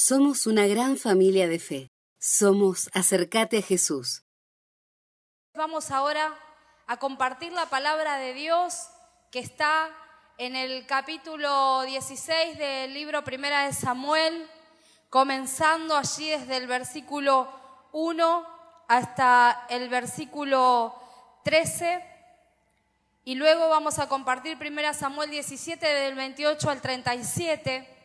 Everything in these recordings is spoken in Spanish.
Somos una gran familia de fe. Somos Acercate a Jesús. Vamos ahora a compartir la palabra de Dios que está en el capítulo 16 del libro Primera de Samuel, comenzando allí desde el versículo 1 hasta el versículo 13. Y luego vamos a compartir Primera Samuel 17 del 28 al 37.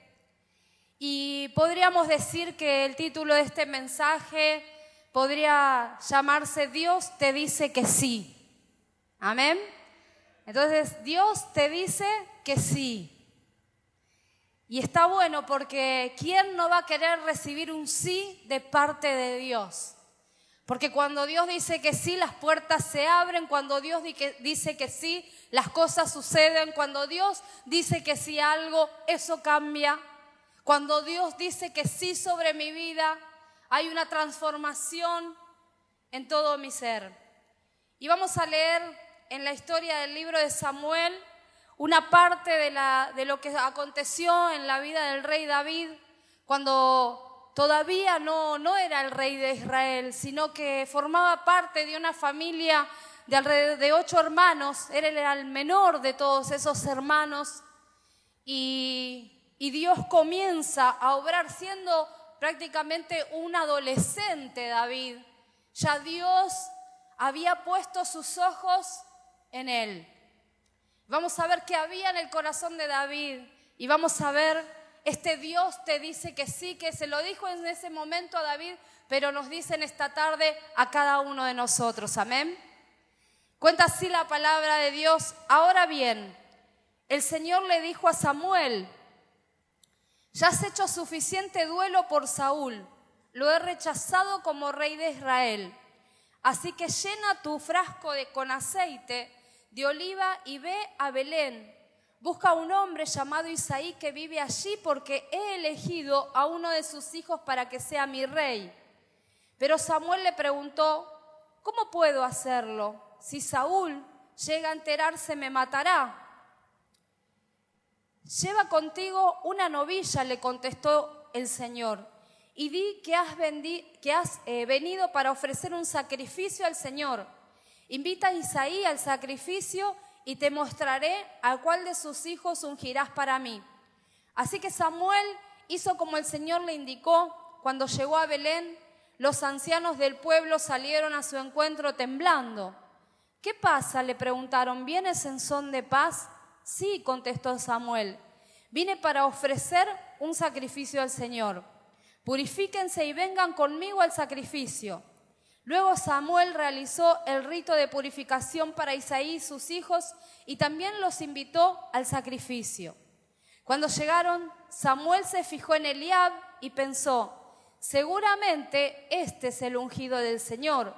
Y podríamos decir que el título de este mensaje podría llamarse Dios te dice que sí. Amén. Entonces Dios te dice que sí. Y está bueno porque ¿quién no va a querer recibir un sí de parte de Dios? Porque cuando Dios dice que sí, las puertas se abren, cuando Dios dice que sí, las cosas suceden, cuando Dios dice que sí algo, eso cambia. Cuando Dios dice que sí sobre mi vida, hay una transformación en todo mi ser. Y vamos a leer en la historia del libro de Samuel una parte de, lo que aconteció en la vida del rey David cuando todavía no, no era el rey de Israel, sino que formaba parte de una familia de alrededor de ocho hermanos, era el menor de todos esos hermanos y y Dios comienza a obrar siendo prácticamente un adolescente David. Ya Dios había puesto sus ojos en él. Vamos a ver qué había en el corazón de David y vamos a ver, este Dios te dice que sí, que se lo dijo en ese momento a David, pero nos dice en esta tarde a cada uno de nosotros. Amén. Cuenta así la palabra de Dios. Ahora bien, el Señor le dijo a Samuel, ya has hecho suficiente duelo por Saúl, lo he rechazado como rey de Israel. Así que llena tu frasco de, con aceite de oliva y ve a Belén. Busca a un hombre llamado Isaí que vive allí porque he elegido a uno de sus hijos para que sea mi rey. Pero Samuel le preguntó, ¿cómo puedo hacerlo? Si Saúl llega a enterarse me matará. Lleva contigo una novilla, le contestó el Señor, y di que has, eh, venido para ofrecer un sacrificio al Señor. Invita a Isaí al sacrificio y te mostraré a cuál de sus hijos ungirás para mí. Así que Samuel hizo como el Señor le indicó. Cuando llegó a Belén, los ancianos del pueblo salieron a su encuentro temblando. ¿Qué pasa? le preguntaron. ¿Vienes en son de paz? Sí, contestó Samuel, vine para ofrecer un sacrificio al Señor. Purifíquense y vengan conmigo al sacrificio. Luego Samuel realizó el rito de purificación para Isaí y sus hijos y también los invitó al sacrificio. Cuando llegaron, Samuel se fijó en Eliab y pensó, seguramente este es el ungido del Señor.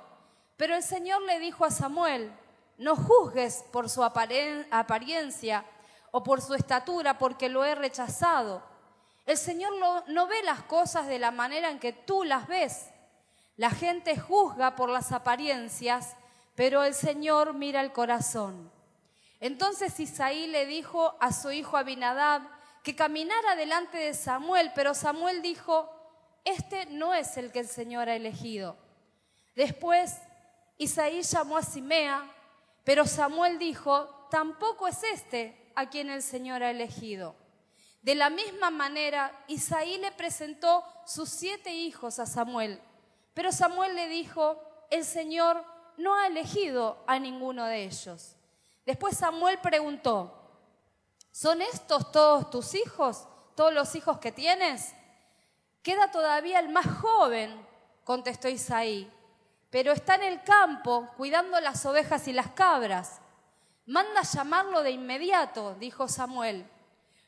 Pero el Señor le dijo a Samuel, no juzgues por su apariencia o por su estatura, porque lo he rechazado. El Señor no, ve las cosas de la manera en que tú las ves. La gente juzga por las apariencias, pero el Señor mira el corazón. Entonces Isaí le dijo a su hijo Abinadab que caminara delante de Samuel, pero Samuel dijo, este no es el que el Señor ha elegido. Después Isaí llamó a Simea, pero Samuel dijo, tampoco es este a quien el Señor ha elegido. De la misma manera, Isaí le presentó sus siete hijos a Samuel, pero Samuel le dijo, el Señor no ha elegido a ninguno de ellos. Después Samuel preguntó, ¿son estos todos tus hijos, todos los hijos que tienes? Queda todavía el más joven, contestó Isaí pero está en el campo cuidando las ovejas y las cabras. Manda llamarlo de inmediato, dijo Samuel.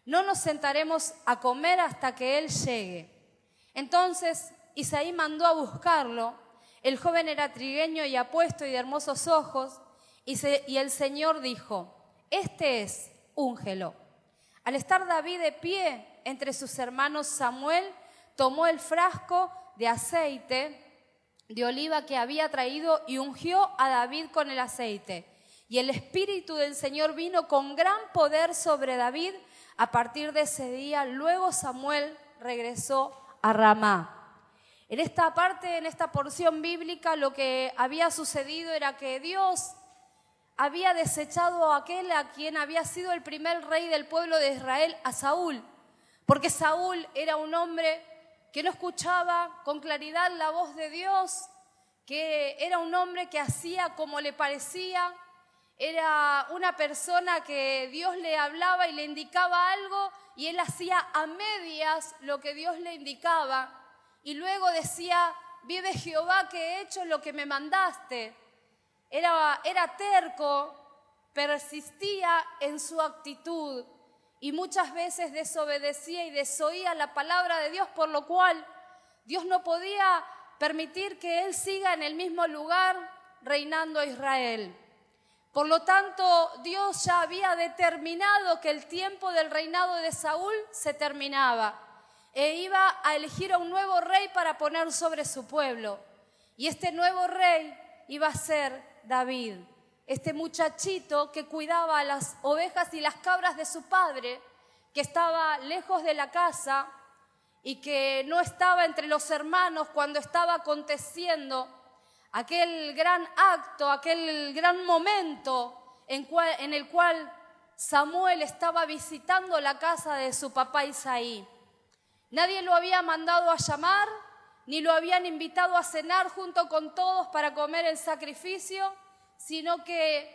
No nos sentaremos a comer hasta que él llegue. Entonces Isaí mandó a buscarlo. El joven era trigueño y apuesto y de hermosos ojos, y, el Señor dijo, este es, úngelo. Al estar David de pie entre sus hermanos, Samuel tomó el frasco de aceite de oliva que había traído y ungió a David con el aceite. Y el Espíritu del Señor vino con gran poder sobre David. A partir de ese día, luego Samuel regresó a Ramá. En esta parte, en esta porción bíblica, lo que había sucedido era que Dios había desechado a aquel a quien había sido el primer rey del pueblo de Israel, a Saúl, porque Saúl era un hombre que no escuchaba con claridad la voz de Dios, que era un hombre que hacía como le parecía, era una persona que Dios le hablaba y le indicaba algo y él hacía a medias lo que Dios le indicaba y luego decía, vive Jehová que he hecho lo que me mandaste. Era, era terco, persistía en su actitud y muchas veces desobedecía y desoía la palabra de Dios, por lo cual Dios no podía permitir que él siga en el mismo lugar reinando a Israel. Por lo tanto, Dios ya había determinado que el tiempo del reinado de Saúl se terminaba e iba a elegir a un nuevo rey para poner sobre su pueblo. Y este nuevo rey iba a ser David, este muchachito que cuidaba las ovejas y las cabras de su padre, que estaba lejos de la casa y que no estaba entre los hermanos cuando estaba aconteciendo aquel gran acto, aquel gran momento en, en, el cual Samuel estaba visitando la casa de su papá Isaí. Nadie lo había mandado a llamar, ni lo habían invitado a cenar junto con todos para comer el sacrificio, sino que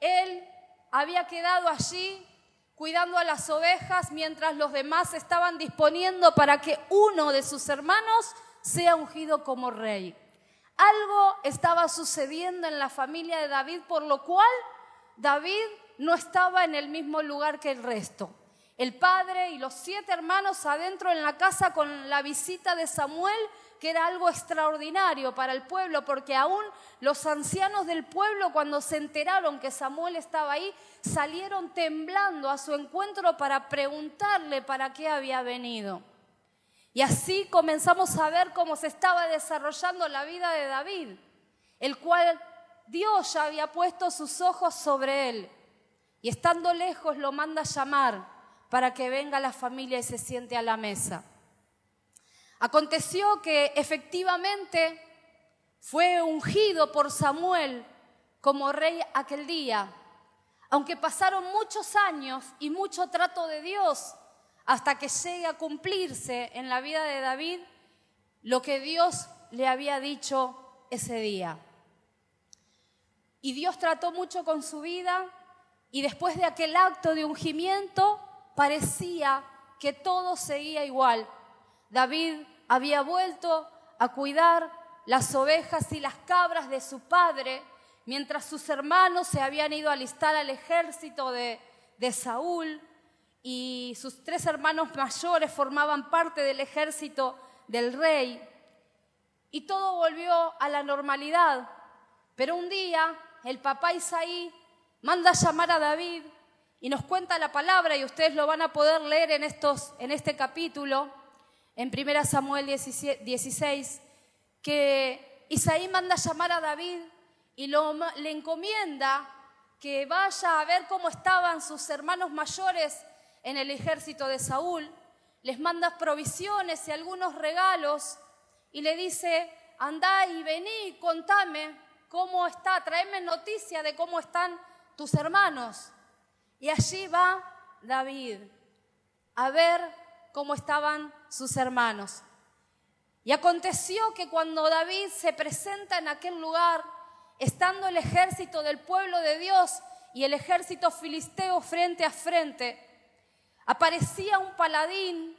él había quedado allí cuidando a las ovejas mientras los demás estaban disponiendo para que uno de sus hermanos sea ungido como rey. Algo estaba sucediendo en la familia de David, por lo cual David no estaba en el mismo lugar que el resto. El padre y los siete hermanos adentro en la casa con la visita de Samuel, que era algo extraordinario para el pueblo, porque aún los ancianos del pueblo cuando se enteraron que Samuel estaba ahí, salieron temblando a su encuentro para preguntarle para qué había venido. Y así comenzamos a ver cómo se estaba desarrollando la vida de David, el cual Dios ya había puesto sus ojos sobre él. Y estando lejos lo manda a llamar para que venga la familia y se siente a la mesa. Aconteció que efectivamente fue ungido por Samuel como rey aquel día, aunque pasaron muchos años y mucho trato de Dios hasta que llegue a cumplirse en la vida de David lo que Dios le había dicho ese día. Y Dios trató mucho con su vida y después de aquel acto de ungimiento parecía que todo seguía igual. David había vuelto a cuidar las ovejas y las cabras de su padre, mientras sus hermanos se habían ido a alistar al ejército de, de Saúl y sus tres hermanos mayores formaban parte del ejército del rey. Y todo volvió a la normalidad. Pero un día el papá Isaí manda llamar a David y nos cuenta la palabra, y ustedes lo van a poder leer en, estos, en este capítulo, en 1 Samuel 16, que Isaí manda llamar a David y le encomienda que vaya a ver cómo estaban sus hermanos mayores en el ejército de Saúl, les manda provisiones y algunos regalos y le dice, andá y vení, contame cómo está, tráeme noticia de cómo están tus hermanos. Y allí va David a ver cómo estaban sus hermanos. Y aconteció que cuando David se presenta en aquel lugar, estando el ejército del pueblo de Dios y el ejército filisteo frente a frente, aparecía un paladín,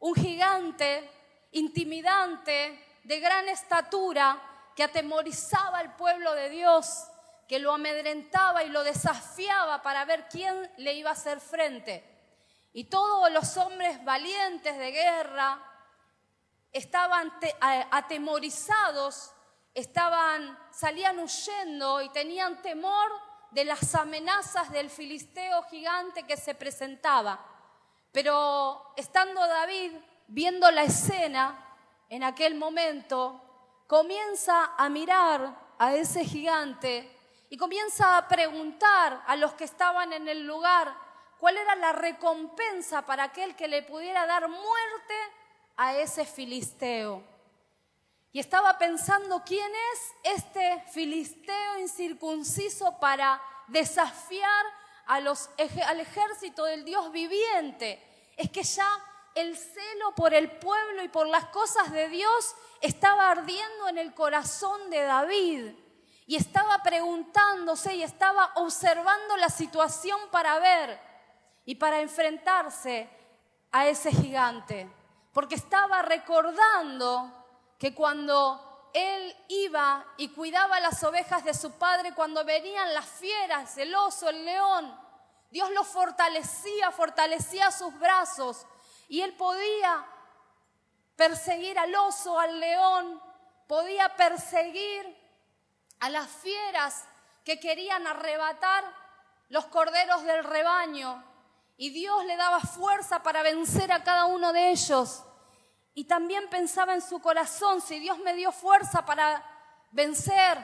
un gigante, intimidante, de gran estatura, que atemorizaba al pueblo de Dios, que lo amedrentaba y lo desafiaba para ver quién le iba a hacer frente. Y todos los hombres valientes de guerra estaban atemorizados, estaban, salían huyendo y tenían temor de las amenazas del filisteo gigante que se presentaba. Pero estando David viendo la escena en aquel momento, comienza a mirar a ese gigante y comienza a preguntar a los que estaban en el lugar cuál era la recompensa para aquel que le pudiera dar muerte a ese filisteo. Y estaba pensando quién es este filisteo incircunciso para desafiar al ejército del Dios viviente. Es que ya el celo por el pueblo y por las cosas de Dios estaba ardiendo en el corazón de David y estaba preguntándose y estaba observando la situación para ver y para enfrentarse a ese gigante, porque estaba recordando que cuando él iba y cuidaba las ovejas de su padre, cuando venían las fieras, el oso, el león, Dios lo fortalecía, fortalecía sus brazos y él podía perseguir al oso, al león, podía perseguir a las fieras que querían arrebatar los corderos del rebaño. Y Dios le daba fuerza para vencer a cada uno de ellos. Y también pensaba en su corazón, si Dios me dio fuerza para vencer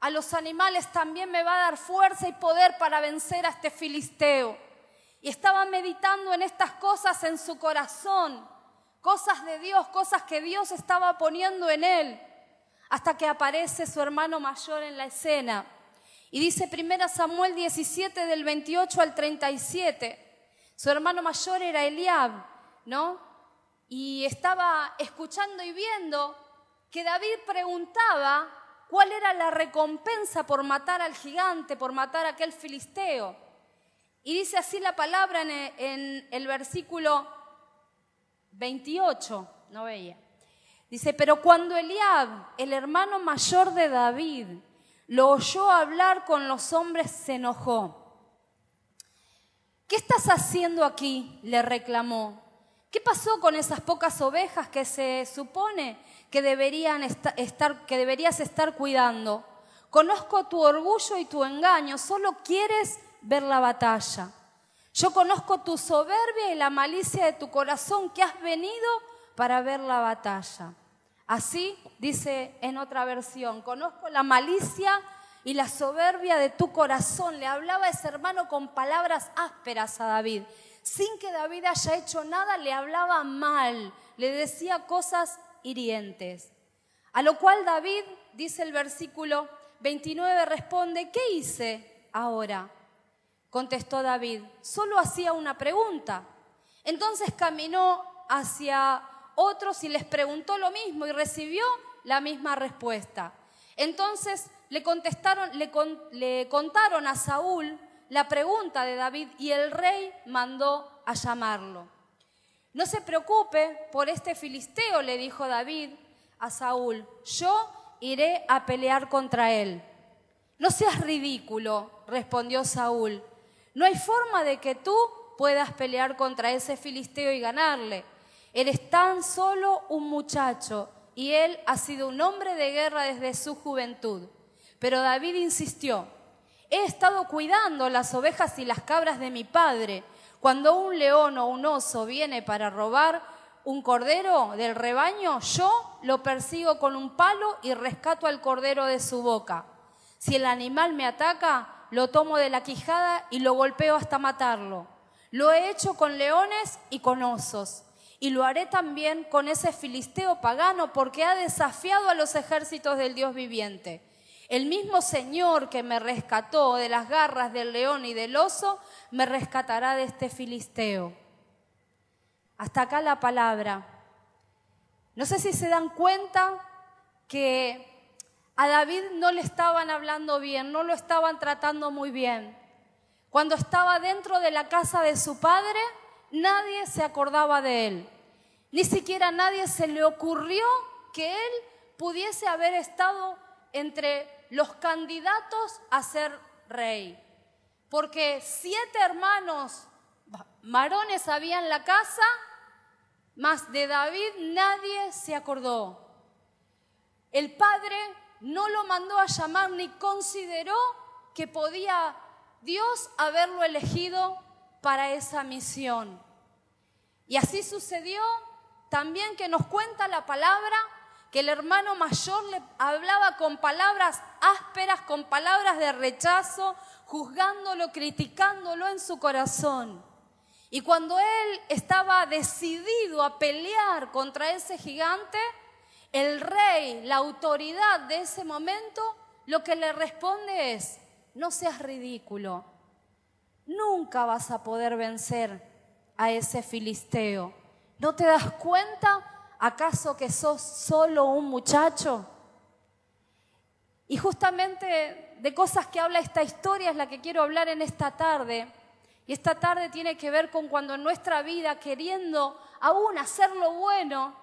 a los animales, también me va a dar fuerza y poder para vencer a este filisteo. Y estaba meditando en estas cosas en su corazón, cosas de Dios, cosas que Dios estaba poniendo en él, hasta que aparece su hermano mayor en la escena. Y dice 1 Samuel 17 del 28 al 37. Su hermano mayor era Eliab, ¿no? Y estaba escuchando y viendo que David preguntaba cuál era la recompensa por matar al gigante, por matar a aquel filisteo. Y dice así la palabra en el, versículo 28, no veía. Dice, pero cuando Eliab, el hermano mayor de David, lo oyó hablar con los hombres, se enojó. ¿Qué estás haciendo aquí? le reclamó. ¿Qué pasó con esas pocas ovejas que se supone que, deberían estar, que deberías estar cuidando? Conozco tu orgullo y tu engaño, solo quieres ver la batalla. Yo conozco tu soberbia y la malicia de tu corazón que has venido para ver la batalla. Así dice en otra versión, conozco la malicia y la soberbia de tu corazón. Le hablaba ese hermano con palabras ásperas a David. Sin que David haya hecho nada, le hablaba mal, le decía cosas hirientes. A lo cual David, dice el versículo 29, responde, ¿qué hice ahora? Contestó David, solo hacía una pregunta. Entonces caminó hacia otros y les preguntó lo mismo y recibió la misma respuesta. Entonces le contestaron, le, le contaron a Saúl la pregunta de David y el rey mandó a llamarlo. No se preocupe por este filisteo, le dijo David a Saúl, yo iré a pelear contra él. No seas ridículo, respondió Saúl. No hay forma de que tú puedas pelear contra ese filisteo y ganarle. Eres tan solo un muchacho y él ha sido un hombre de guerra desde su juventud. Pero David insistió, he estado cuidando las ovejas y las cabras de mi padre. Cuando un león o un oso viene para robar un cordero del rebaño, yo lo persigo con un palo y rescato al cordero de su boca. Si el animal me ataca, lo tomo de la quijada y lo golpeo hasta matarlo. Lo he hecho con leones y con osos. Y lo haré también con ese filisteo pagano porque ha desafiado a los ejércitos del Dios viviente. El mismo Señor que me rescató de las garras del león y del oso, me rescatará de este filisteo. Hasta acá la palabra. No sé si se dan cuenta que a David no le estaban hablando bien, no lo estaban tratando muy bien. Cuando estaba dentro de la casa de su padre, nadie se acordaba de él. Ni siquiera nadie se le ocurrió que él pudiese haber estado entre los candidatos a ser rey. Porque siete hermanos varones había en la casa, más de David nadie se acordó. El padre no lo mandó a llamar ni consideró que podía Dios haberlo elegido para esa misión. Y así sucedió también que nos cuenta la palabra que el hermano mayor le hablaba con palabras ásperas, con palabras de rechazo, juzgándolo, criticándolo en su corazón. Y cuando él estaba decidido a pelear contra ese gigante, el rey, la autoridad de ese momento, lo que le responde es, no seas ridículo, nunca vas a poder vencer a ese filisteo. ¿No te das cuenta acaso que sos solo un muchacho? Y justamente de cosas que habla esta historia es la que quiero hablar en esta tarde. Y esta tarde tiene que ver con cuando en nuestra vida, queriendo aún hacer lo bueno,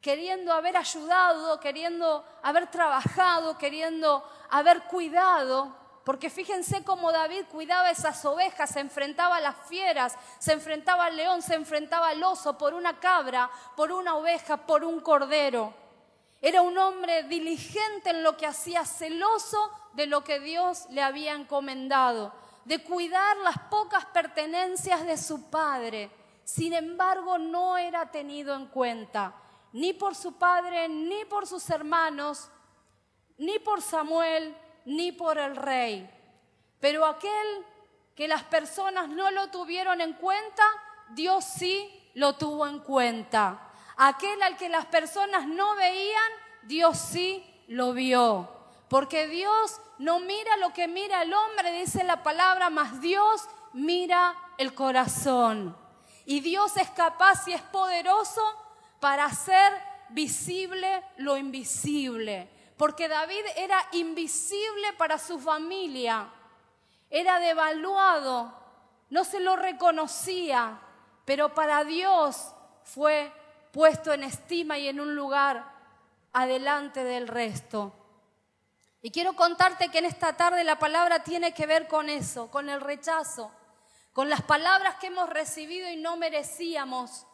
queriendo haber ayudado, queriendo haber trabajado, queriendo haber cuidado, porque fíjense cómo David cuidaba esas ovejas, se enfrentaba a las fieras, se enfrentaba al león, se enfrentaba al oso por una cabra, por una oveja, por un cordero. Era un hombre diligente en lo que hacía, celoso de lo que Dios le había encomendado de cuidar las pocas pertenencias de su padre. Sin embargo, no era tenido en cuenta ni por su padre, ni por sus hermanos, ni por Samuel, ni por el rey. Pero aquel que las personas no lo tuvieron en cuenta, Dios sí lo tuvo en cuenta. Aquel al que las personas no veían, Dios sí lo vio. Porque Dios no mira lo que mira el hombre, dice la palabra, más Dios mira el corazón. Y Dios es capaz y es poderoso para hacer visible lo invisible. Porque David era invisible para su familia, era devaluado, no se lo reconocía, pero para Dios fue puesto en estima y en un lugar adelante del resto. Y quiero contarte que en esta tarde la palabra tiene que ver con eso, con el rechazo, con las palabras que hemos recibido y no merecíamos,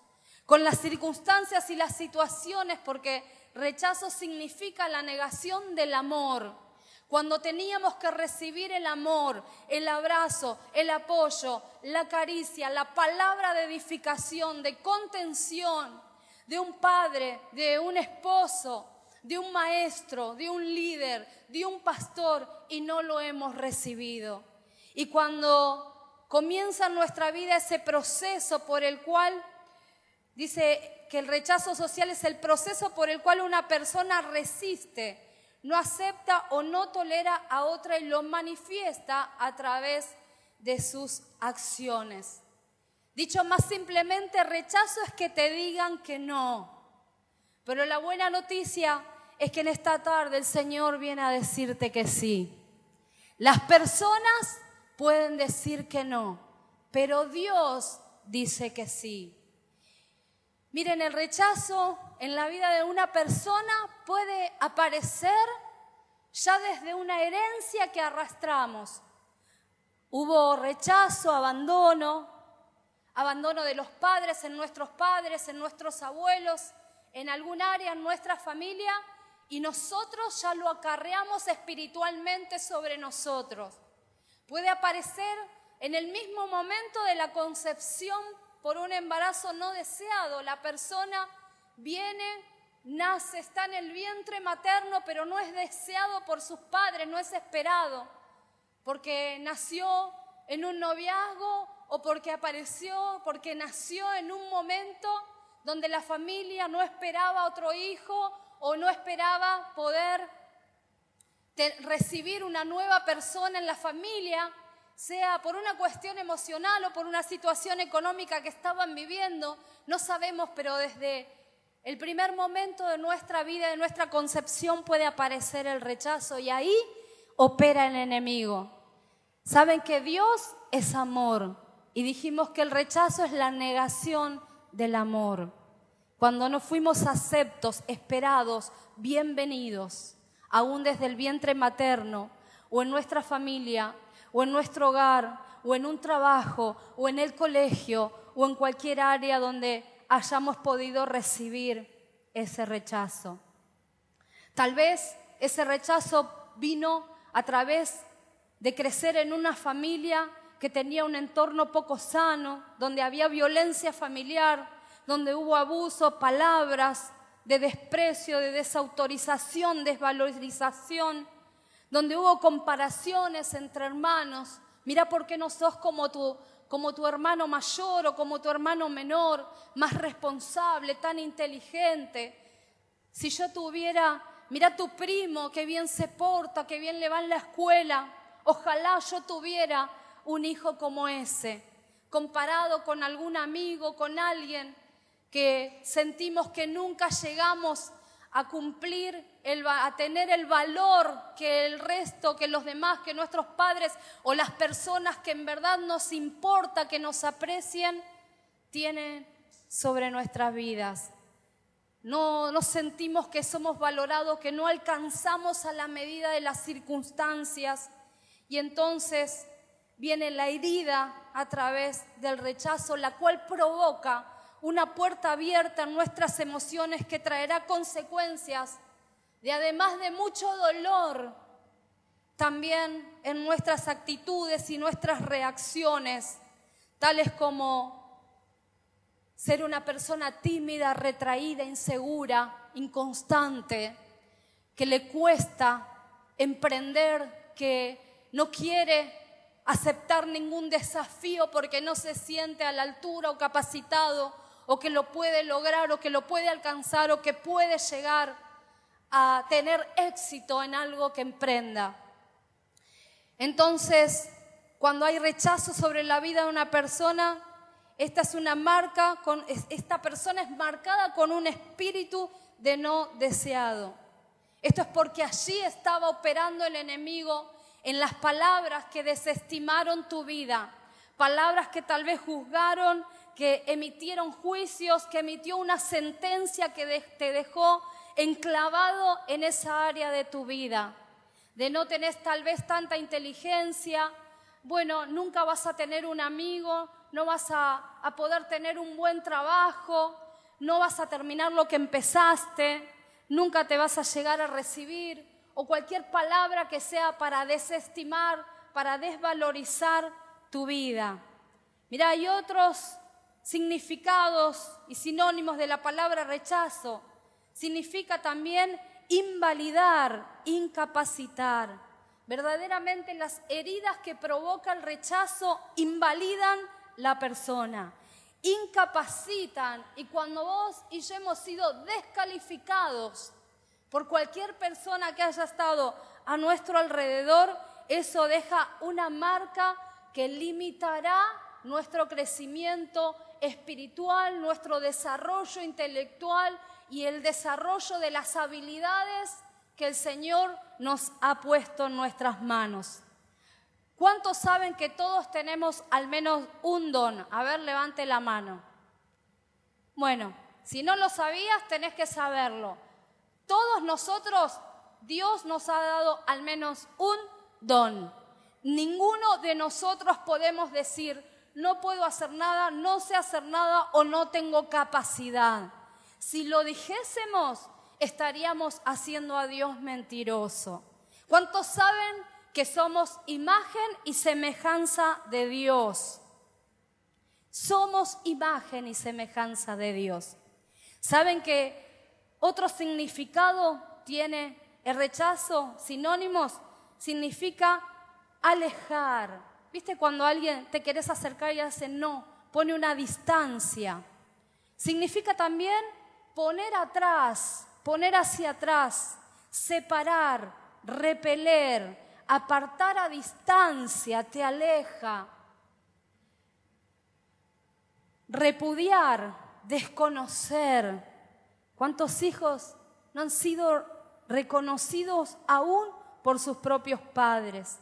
con las circunstancias y las situaciones, porque rechazo significa la negación del amor. Cuando teníamos que recibir el amor, el abrazo, el apoyo, la caricia, la palabra de edificación, de contención de un padre, de un esposo, de un maestro, de un líder, de un pastor y no lo hemos recibido. Y cuando comienza en nuestra vida ese proceso por el cual, dice que el rechazo social es el proceso por el cual una persona resiste, no acepta o no tolera a otra y lo manifiesta a través de sus acciones. Dicho más simplemente, rechazo es que te digan que no. Pero la buena noticia es que en esta tarde el Señor viene a decirte que sí. Las personas pueden decir que no, pero Dios dice que sí. Miren, el rechazo en la vida de una persona puede aparecer ya desde una herencia que arrastramos. Hubo rechazo, abandono, abandono de los padres en nuestros padres, en nuestros abuelos, en algún área en nuestra familia y nosotros ya lo acarreamos espiritualmente sobre nosotros. Puede aparecer en el mismo momento de la concepción por un embarazo no deseado. La persona viene, nace, está en el vientre materno, pero no es deseado por sus padres, no es esperado, porque nació en un noviazgo o porque apareció, porque nació en un momento donde la familia no esperaba otro hijo o no esperaba poder recibir una nueva persona en la familia, sea por una cuestión emocional o por una situación económica que estaban viviendo, no sabemos, pero desde el primer momento de nuestra vida, de nuestra concepción, puede aparecer el rechazo y ahí opera el enemigo. Saben que Dios es amor y dijimos que el rechazo es la negación del amor. Cuando no fuimos aceptos, esperados, bienvenidos, aún desde el vientre materno, o en nuestra familia, o en nuestro hogar, o en un trabajo, o en el colegio, o en cualquier área donde hayamos podido recibir ese rechazo. Tal vez ese rechazo vino a través de crecer en una familia que tenía un entorno poco sano, donde había violencia familiar, donde hubo abuso, palabras de desprecio, de desautorización, desvalorización, donde hubo comparaciones entre hermanos. Mira por qué no sos como tu, como tu hermano mayor o como tu hermano menor, más responsable, tan inteligente. Si yo tuviera, mira tu primo, que bien se porta, que bien le va en la escuela, ojalá yo tuviera un hijo como ese, comparado con algún amigo, con alguien que sentimos que nunca llegamos a cumplir, a tener el valor que el resto, que los demás, que nuestros padres o las personas que en verdad nos importa que nos aprecien, tienen sobre nuestras vidas. No nos sentimos que somos valorados, que no alcanzamos a la medida de las circunstancias y entonces viene la herida a través del rechazo, la cual provoca una puerta abierta en nuestras emociones que traerá consecuencias de además de mucho dolor, también en nuestras actitudes y nuestras reacciones, tales como ser una persona tímida, retraída, insegura, inconstante, que le cuesta emprender, que no quiere aceptar ningún desafío porque no se siente a la altura o capacitado o que lo puede lograr o que lo puede alcanzar o que puede llegar a tener éxito en algo que emprenda. Entonces, cuando hay rechazo sobre la vida de una persona, esta es una marca, esta persona es marcada con un espíritu de no deseado. Esto es porque allí estaba operando el enemigo en las palabras que desestimaron tu vida, palabras que tal vez juzgaron que emitieron juicios, que emitió una sentencia que te dejó enclavado en esa área de tu vida, de no tener tal vez tanta inteligencia, bueno, nunca vas a tener un amigo, no vas a, a poder tener un buen trabajo, no vas a terminar lo que empezaste, nunca te vas a llegar a recibir, o cualquier palabra que sea para desestimar, para desvalorizar tu vida. Mira, hay otros significados y sinónimos de la palabra rechazo. Significa también invalidar, incapacitar. Verdaderamente las heridas que provoca el rechazo invalidan la persona, incapacitan y cuando vos y yo hemos sido descalificados por cualquier persona que haya estado a nuestro alrededor, eso deja una marca que limitará nuestro crecimiento espiritual, nuestro desarrollo intelectual y el desarrollo de las habilidades que el Señor nos ha puesto en nuestras manos. ¿Cuántos saben que todos tenemos al menos un don? A ver, levante la mano. Bueno, si no lo sabías, tenés que saberlo. Todos nosotros, Dios nos ha dado al menos un don. Ninguno de nosotros podemos decir, no puedo hacer nada, no sé hacer nada o no tengo capacidad. Si lo dijésemos, estaríamos haciendo a Dios mentiroso. ¿Cuántos saben que somos imagen y semejanza de Dios? Somos imagen y semejanza de Dios. ¿Saben que otro significado tiene el rechazo? Sinónimos, significa alejar, ¿Viste cuando alguien te querés acercar y hace no? Pone una distancia. Significa también poner atrás, poner hacia atrás, separar, repeler, apartar a distancia, te aleja. Repudiar, desconocer. ¿Cuántos hijos no han sido reconocidos aún por sus propios padres?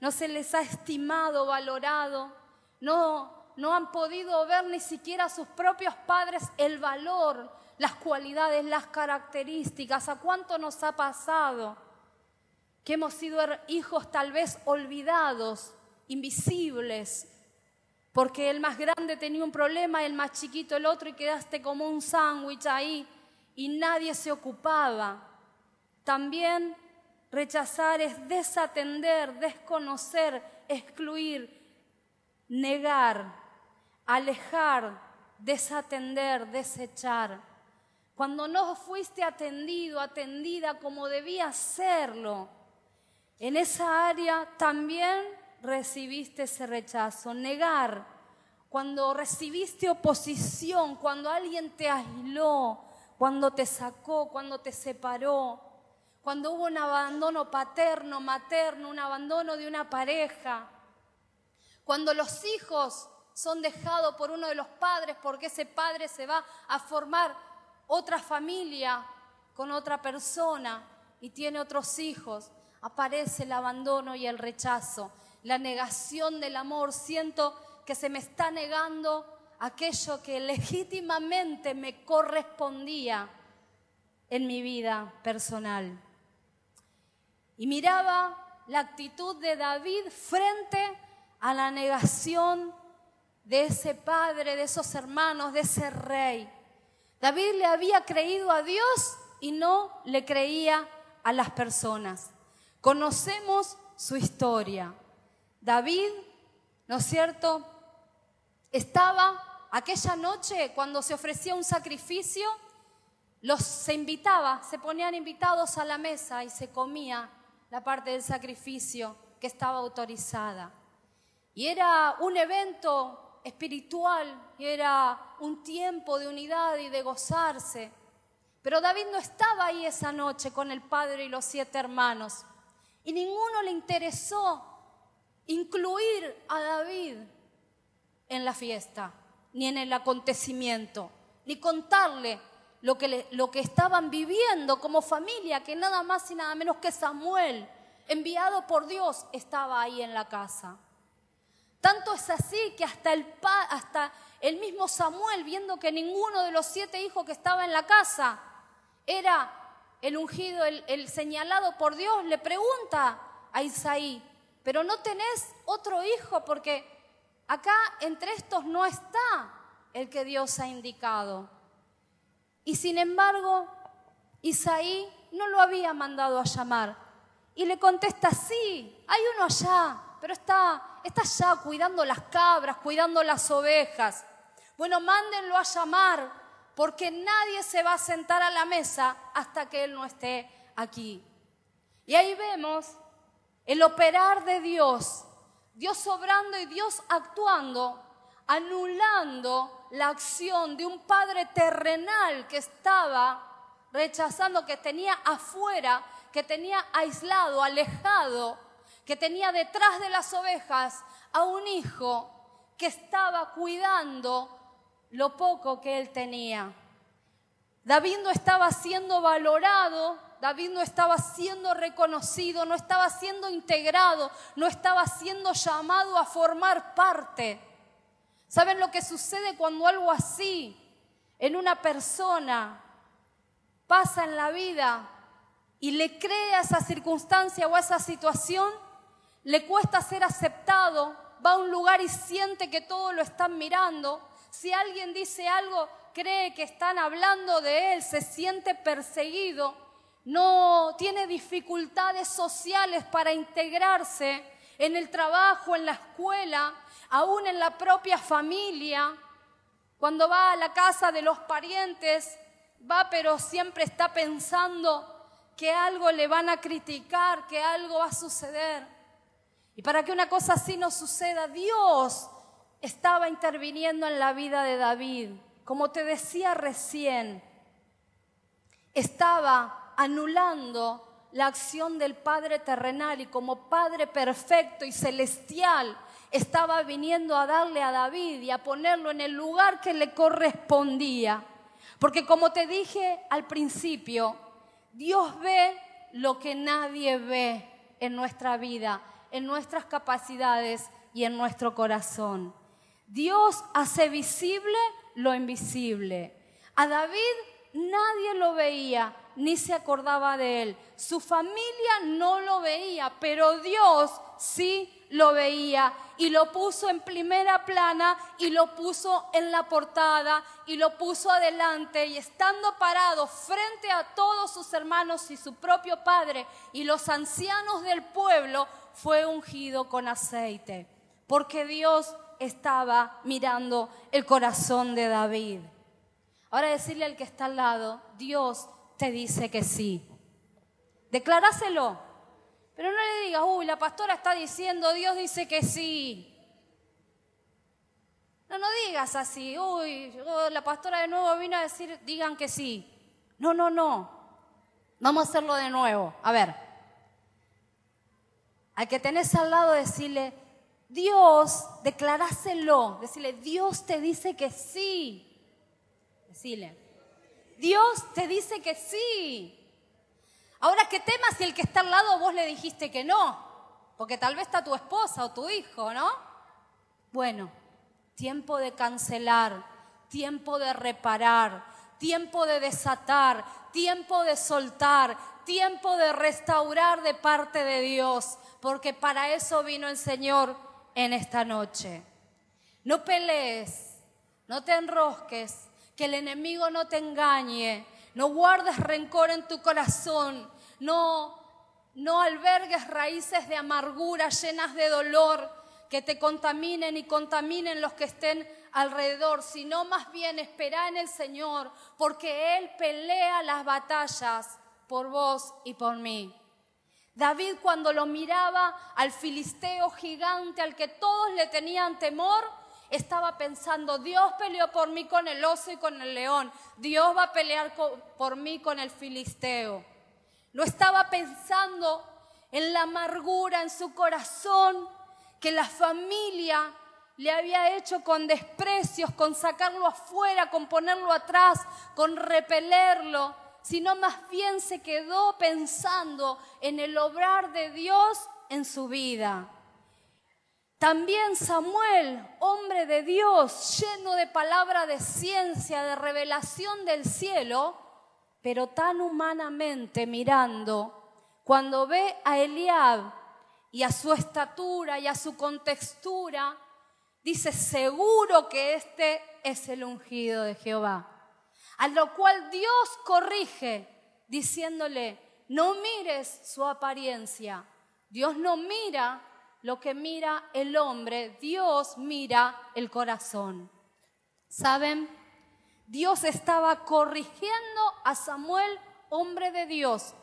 no se les ha estimado, valorado, no, no han podido ver ni siquiera a sus propios padres el valor, las cualidades, las características, a cuánto nos ha pasado, que hemos sido hijos tal vez olvidados, invisibles, porque el más grande tenía un problema, el más chiquito el otro y quedaste como un sándwich ahí y nadie se ocupaba. También Rechazar es desatender, desconocer, excluir, negar, alejar, desatender, desechar. Cuando no fuiste atendido, atendida como debía serlo, en esa área también recibiste ese rechazo. Negar, cuando recibiste oposición, cuando alguien te aisló, cuando te sacó, cuando te separó, cuando hubo un abandono paterno, materno, un abandono de una pareja, cuando los hijos son dejados por uno de los padres porque ese padre se va a formar otra familia con otra persona y tiene otros hijos, aparece el abandono y el rechazo, la negación del amor. Siento que se me está negando aquello que legítimamente me correspondía en mi vida personal. Y miraba la actitud de David frente a la negación de ese padre, de esos hermanos, de ese rey. David le había creído a Dios y no le creía a las personas. Conocemos su historia. David, ¿no es cierto? Estaba aquella noche cuando se ofrecía un sacrificio, los se invitaba, se ponían invitados a la mesa y se comía la parte del sacrificio que estaba autorizada. Y era un evento espiritual, y era un tiempo de unidad y de gozarse. Pero David no estaba ahí esa noche con el padre y los siete hermanos. Y ninguno le interesó incluir a David en la fiesta, ni en el acontecimiento, ni contarle lo que, lo que estaban viviendo como familia, que nada más y nada menos que Samuel, enviado por Dios, estaba ahí en la casa. Tanto es así que hasta el, hasta el mismo Samuel, viendo que ninguno de los siete hijos que estaba en la casa era el ungido, el, el señalado por Dios, le pregunta a Isaí, pero no tenés otro hijo porque acá entre estos no está el que Dios ha indicado. Y sin embargo, Isaí no lo había mandado a llamar. Y le contesta, sí, hay uno allá, pero está, está allá cuidando las cabras, cuidando las ovejas. Bueno, mándenlo a llamar, porque nadie se va a sentar a la mesa hasta que Él no esté aquí. Y ahí vemos el operar de Dios, Dios obrando y Dios actuando, anulando la acción de un padre terrenal que estaba rechazando, que tenía afuera, que tenía aislado, alejado, que tenía detrás de las ovejas a un hijo que estaba cuidando lo poco que él tenía. David no estaba siendo valorado, David no estaba siendo reconocido, no estaba siendo integrado, no estaba siendo llamado a formar parte. ¿Saben lo que sucede cuando algo así en una persona pasa en la vida y le crea esa circunstancia o esa situación? Le cuesta ser aceptado, va a un lugar y siente que todos lo están mirando. Si alguien dice algo, cree que están hablando de él, se siente perseguido, no tiene dificultades sociales para integrarse en el trabajo, en la escuela, aún en la propia familia. Cuando va a la casa de los parientes, va pero siempre está pensando que algo le van a criticar, que algo va a suceder. Y para que una cosa así no suceda, Dios estaba interviniendo en la vida de David. Como te decía recién, estaba anulando la acción del Padre terrenal y como Padre perfecto y celestial estaba viniendo a darle a David y a ponerlo en el lugar que le correspondía. Porque como te dije al principio, Dios ve lo que nadie ve en nuestra vida, en nuestras capacidades y en nuestro corazón. Dios hace visible lo invisible. A David nadie lo veía ni se acordaba de él. Su familia no lo veía, pero Dios sí lo veía y lo puso en primera plana y lo puso en la portada y lo puso adelante y estando parado frente a todos sus hermanos y su propio padre y los ancianos del pueblo fue ungido con aceite, porque Dios estaba mirando el corazón de David. Ahora decirle al que está al lado, Dios te dice que sí. Declaráselo. Pero no le digas, uy, la pastora está diciendo, Dios dice que sí. No, no digas así, uy, la pastora de nuevo vino a decir, digan que sí. No, no, no. Vamos a hacerlo de nuevo. A ver. Al que tenés al lado decirle, Dios, declaráselo. Decirle, Dios te dice que sí. Dios te dice que sí. Ahora, ¿qué temas si el que está al lado vos le dijiste que no? Porque tal vez está tu esposa o tu hijo, ¿no? Bueno, tiempo de cancelar, tiempo de reparar, tiempo de desatar, tiempo de soltar, tiempo de restaurar de parte de Dios, porque para eso vino el Señor en esta noche. No pelees, no te enrosques, que el enemigo no te engañe, no guardes rencor en tu corazón, no, no albergues raíces de amargura llenas de dolor que te contaminen y contaminen los que estén alrededor, sino más bien espera en el Señor, porque Él pelea las batallas por vos y por mí. David cuando lo miraba al filisteo gigante al que todos le tenían temor, estaba pensando, Dios peleó por mí con el oso y con el león, Dios va a pelear por mí con el filisteo. No estaba pensando en la amargura en su corazón que la familia le había hecho con desprecios, con sacarlo afuera, con ponerlo atrás, con repelerlo, sino más bien se quedó pensando en el obrar de Dios en su vida. También Samuel, hombre de Dios, lleno de palabra de ciencia, de revelación del cielo, pero tan humanamente mirando, cuando ve a Eliab y a su estatura y a su contextura, dice, seguro que este es el ungido de Jehová. A lo cual Dios corrige diciéndole, no mires su apariencia. Dios no mira lo que mira el hombre, Dios mira el corazón. ¿Saben? Dios estaba corrigiendo a Samuel, hombre de Dios,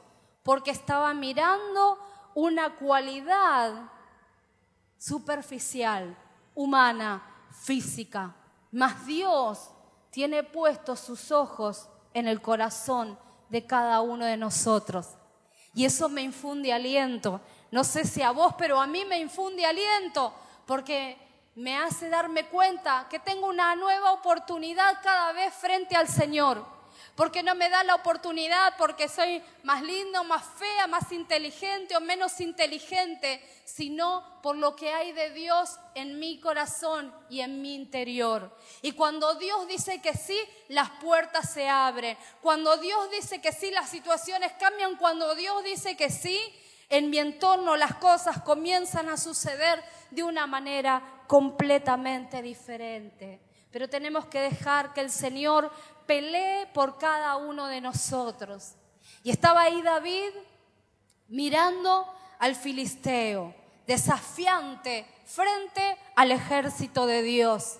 porque estaba mirando una cualidad superficial, humana, física. Mas Dios tiene puestos sus ojos en el corazón de cada uno de nosotros. Y eso me infunde aliento. No sé si a vos, pero a mí me infunde aliento porque me hace darme cuenta que tengo una nueva oportunidad cada vez frente al Señor. Porque no me da la oportunidad porque soy más lindo, más fea, más inteligente o menos inteligente, sino por lo que hay de Dios en mi corazón y en mi interior. Y cuando Dios dice que sí, las puertas se abren. Cuando Dios dice que sí, las situaciones cambian. Cuando Dios dice que sí, en mi entorno las cosas comienzan a suceder de una manera completamente diferente. Pero tenemos que dejar que el Señor pelee por cada uno de nosotros. Y estaba ahí David mirando al filisteo, desafiante frente al ejército de Dios.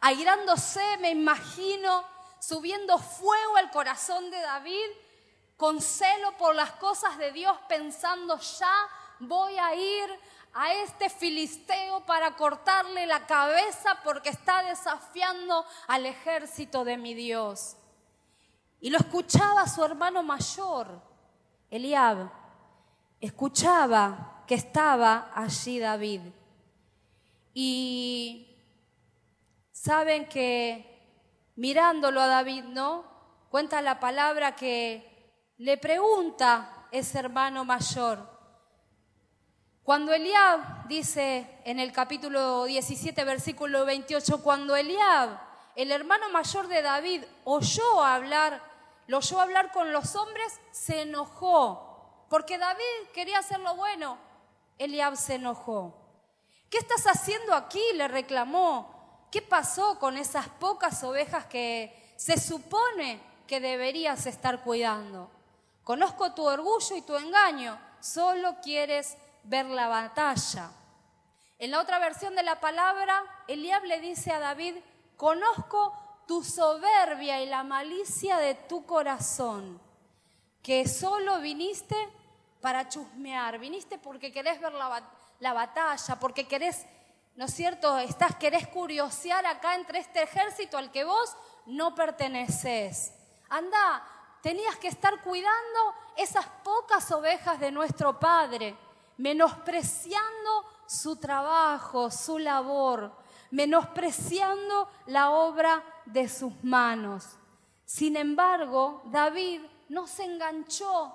Airándose, me imagino, subiendo fuego al corazón de David con celo por las cosas de Dios, pensando ya voy a ir a este filisteo para cortarle la cabeza porque está desafiando al ejército de mi Dios. Y lo escuchaba su hermano mayor, Eliab. Escuchaba que estaba allí David. Y saben que mirándolo a David, ¿no? Cuenta la palabra que le pregunta ese hermano mayor. Cuando Eliab, dice en el capítulo 17, versículo 28, cuando Eliab, el hermano mayor de David, oyó hablar, lo oyó hablar con los hombres, se enojó, porque David quería hacer lo bueno. Eliab se enojó. ¿Qué estás haciendo aquí? le reclamó. ¿Qué pasó con esas pocas ovejas que se supone que deberías estar cuidando? Conozco tu orgullo y tu engaño, solo quieres ver la batalla. En la otra versión de la palabra, Eliab le dice a David, conozco tu soberbia y la malicia de tu corazón, que solo viniste para chusmear, viniste porque querés ver la, la batalla, porque querés ¿no es cierto? Estás, querés curiosear acá entre este ejército al que vos no perteneces. Anda, tenías que estar cuidando esas pocas ovejas de nuestro Padre, menospreciando su trabajo, su labor, menospreciando la obra de sus manos. Sin embargo, David no se enganchó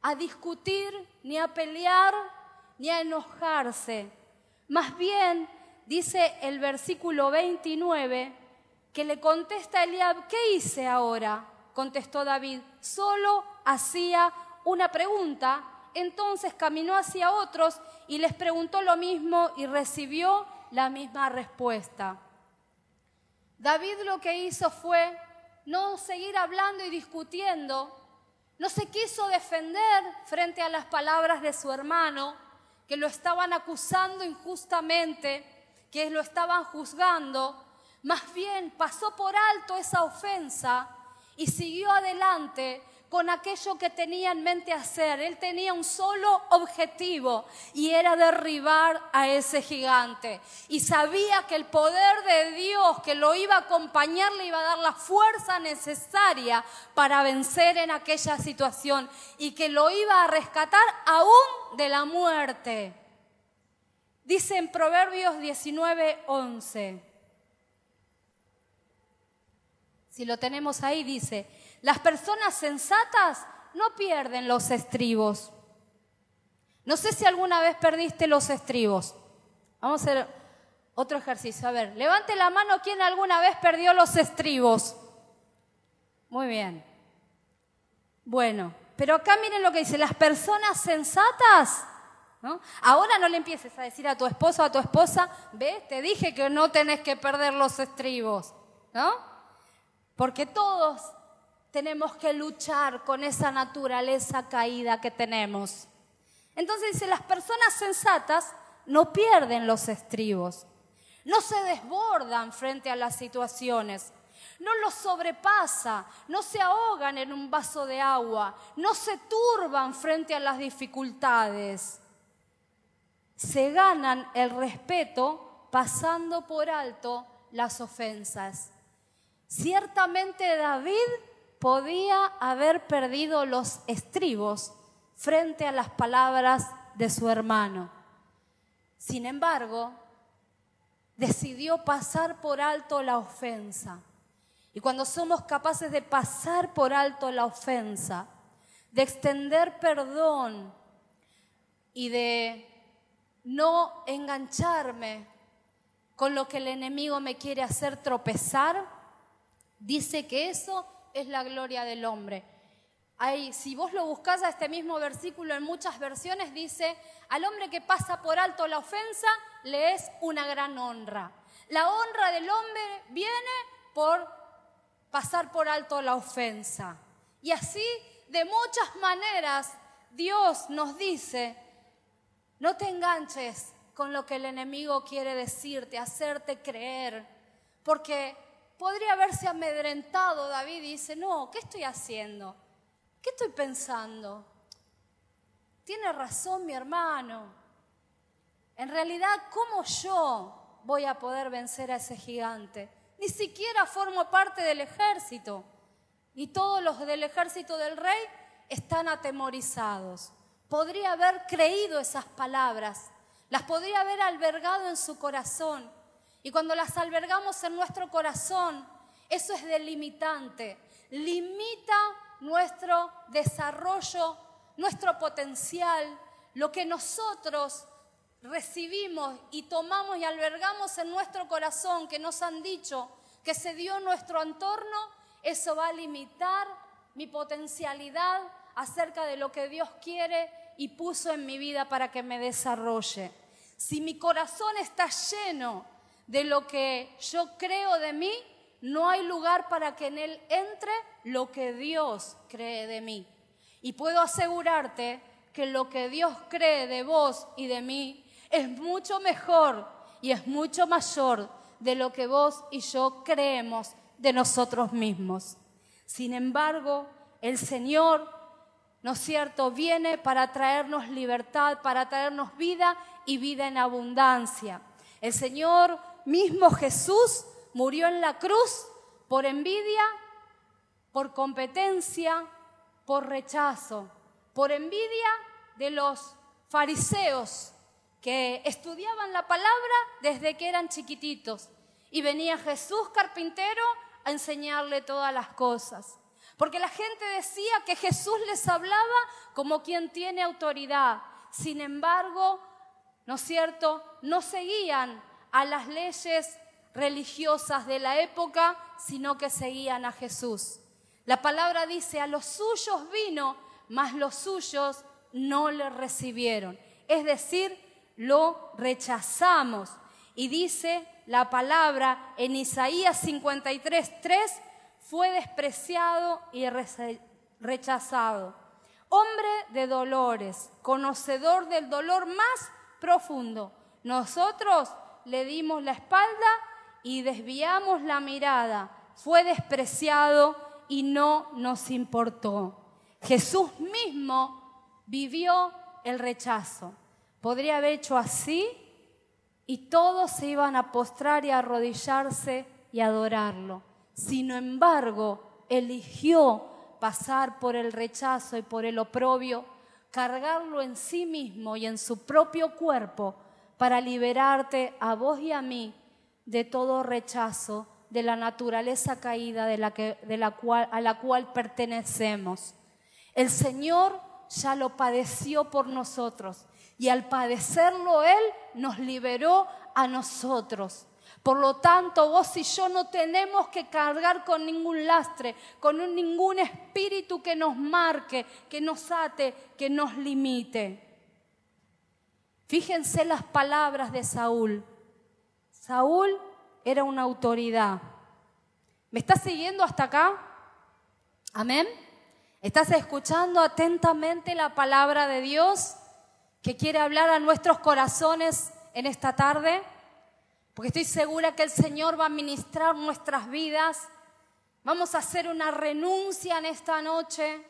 a discutir, ni a pelear, ni a enojarse. Más bien, dice el versículo 29, que le contesta a Eliab, ¿qué hice ahora? Contestó David, solo hacía una pregunta. Entonces caminó hacia otros y les preguntó lo mismo y recibió la misma respuesta. David lo que hizo fue no seguir hablando y discutiendo, no se quiso defender frente a las palabras de su hermano, que lo estaban acusando injustamente, que lo estaban juzgando, más bien pasó por alto esa ofensa y siguió adelante con aquello que tenía en mente hacer. Él tenía un solo objetivo y era derribar a ese gigante. Y sabía que el poder de Dios que lo iba a acompañar le iba a dar la fuerza necesaria para vencer en aquella situación y que lo iba a rescatar aún de la muerte. Dice en Proverbios 19, 11. Si lo tenemos ahí, dice, las personas sensatas no pierden los estribos. No sé si alguna vez perdiste los estribos. Vamos a hacer otro ejercicio. A ver, levante la mano quien alguna vez perdió los estribos. Muy bien. Bueno, pero acá miren lo que dice, las personas sensatas, ¿no? Ahora no le empieces a decir a tu esposo o a tu esposa, ve, te dije que no tenés que perder los estribos, ¿no? Porque todos tenemos que luchar con esa naturaleza caída que tenemos. Entonces dice, las personas sensatas no pierden los estribos, no se desbordan frente a las situaciones, no los sobrepasa, no se ahogan en un vaso de agua, no se turban frente a las dificultades. Se ganan el respeto pasando por alto las ofensas. Ciertamente David podía haber perdido los estribos frente a las palabras de su hermano. Sin embargo, decidió pasar por alto la ofensa. Y cuando somos capaces de pasar por alto la ofensa, de extender perdón y de no engancharme con lo que el enemigo me quiere hacer tropezar, dice que eso es la gloria del hombre. si vos lo buscás a este mismo versículo en muchas versiones, dice, al hombre que pasa por alto la ofensa, le es una gran honra. La honra del hombre viene por pasar por alto la ofensa. Y así, de muchas maneras, Dios nos dice, no te enganches con lo que el enemigo quiere decirte, hacerte creer, porque podría haberse amedrentado David y dice, no, ¿qué estoy haciendo? ¿Qué estoy pensando? Tiene razón mi hermano. En realidad, ¿cómo yo voy a poder vencer a ese gigante? Ni siquiera formo parte del ejército. Y todos los del ejército del rey están atemorizados. Podría haber creído esas palabras, las podría haber albergado en su corazón y cuando las albergamos en nuestro corazón, eso es delimitante, limita nuestro desarrollo, nuestro potencial, lo que nosotros recibimos y tomamos y albergamos en nuestro corazón, que nos han dicho que se dio nuestro entorno, eso va a limitar mi potencialidad acerca de lo que Dios quiere y puso en mi vida para que me desarrolle. Si mi corazón está lleno de lo que yo creo de mí, no hay lugar para que en él entre lo que Dios cree de mí. Y puedo asegurarte que lo que Dios cree de vos y de mí es mucho mejor y es mucho mayor de lo que vos y yo creemos de nosotros mismos. Sin embargo, el Señor, ¿no es cierto?, viene para traernos libertad, para traernos vida y vida en abundancia. El Señor mismo Jesús murió en la cruz por envidia, por competencia, por rechazo, por envidia de los fariseos que estudiaban la palabra desde que eran chiquititos. Y venía Jesús carpintero a enseñarle todas las cosas. Porque la gente decía que Jesús les hablaba como quien tiene autoridad. Sin embargo, ¿no es cierto? No seguían a las leyes religiosas de la época, sino que seguían a Jesús. La palabra dice, a los suyos vino, mas los suyos no le recibieron. Es decir, lo rechazamos. Y dice la palabra en Isaías 53, 3, fue despreciado y rechazado. Hombre de dolores, conocedor del dolor más profundo. Nosotros le dimos la espalda y desviamos la mirada. Fue despreciado y no nos importó. Jesús mismo vivió el rechazo. Podría haber hecho así y todos se iban a postrar y a arrodillarse y adorarlo. Sin embargo, eligió pasar por el rechazo y por el oprobio, cargarlo en sí mismo y en su propio cuerpo para liberarte a vos y a mí de todo rechazo de la naturaleza caída a la cual pertenecemos. El Señor ya lo padeció por nosotros y al padecerlo Él nos liberó a nosotros. Por lo tanto, vos y yo no tenemos que cargar con ningún lastre, con ningún espíritu que nos marque, que nos ate, que nos limite. Fíjense las palabras de Saúl. Saúl era una autoridad. ¿Me estás siguiendo hasta acá? Amén. ¿Estás escuchando atentamente la palabra de Dios que quiere hablar a nuestros corazones en esta tarde? Porque estoy segura que el Señor va a ministrar nuestras vidas. Vamos a hacer una renuncia en esta noche.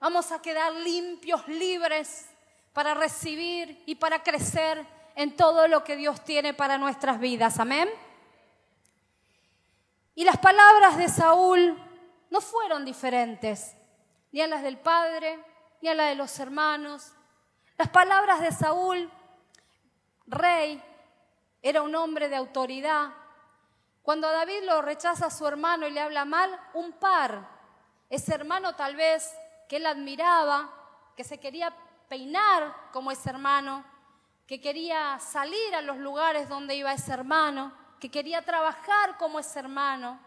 Vamos a quedar limpios, libres para recibir y para crecer en todo lo que Dios tiene para nuestras vidas. Amén. Y las palabras de Saúl no fueron diferentes, ni a las del padre, ni a las de los hermanos. Las palabras de Saúl, rey, era un hombre de autoridad. Cuando David lo rechaza a su hermano y le habla mal, un par, ese hermano tal vez que él admiraba, que se quería peinar como ese hermano, que quería salir a los lugares donde iba ese hermano, que quería trabajar como ese hermano.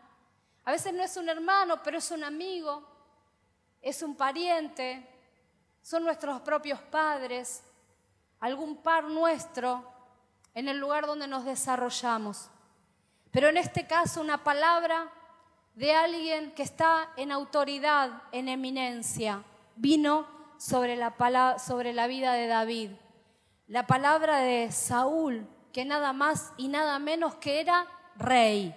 A veces no es un hermano, pero es un amigo, es un pariente, son nuestros propios padres, algún par nuestro en el lugar donde nos desarrollamos. Pero en este caso una palabra de alguien que está en autoridad, en eminencia, vino sobre la, sobre la vida de David. La palabra de Saúl, que nada más y nada menos que era rey.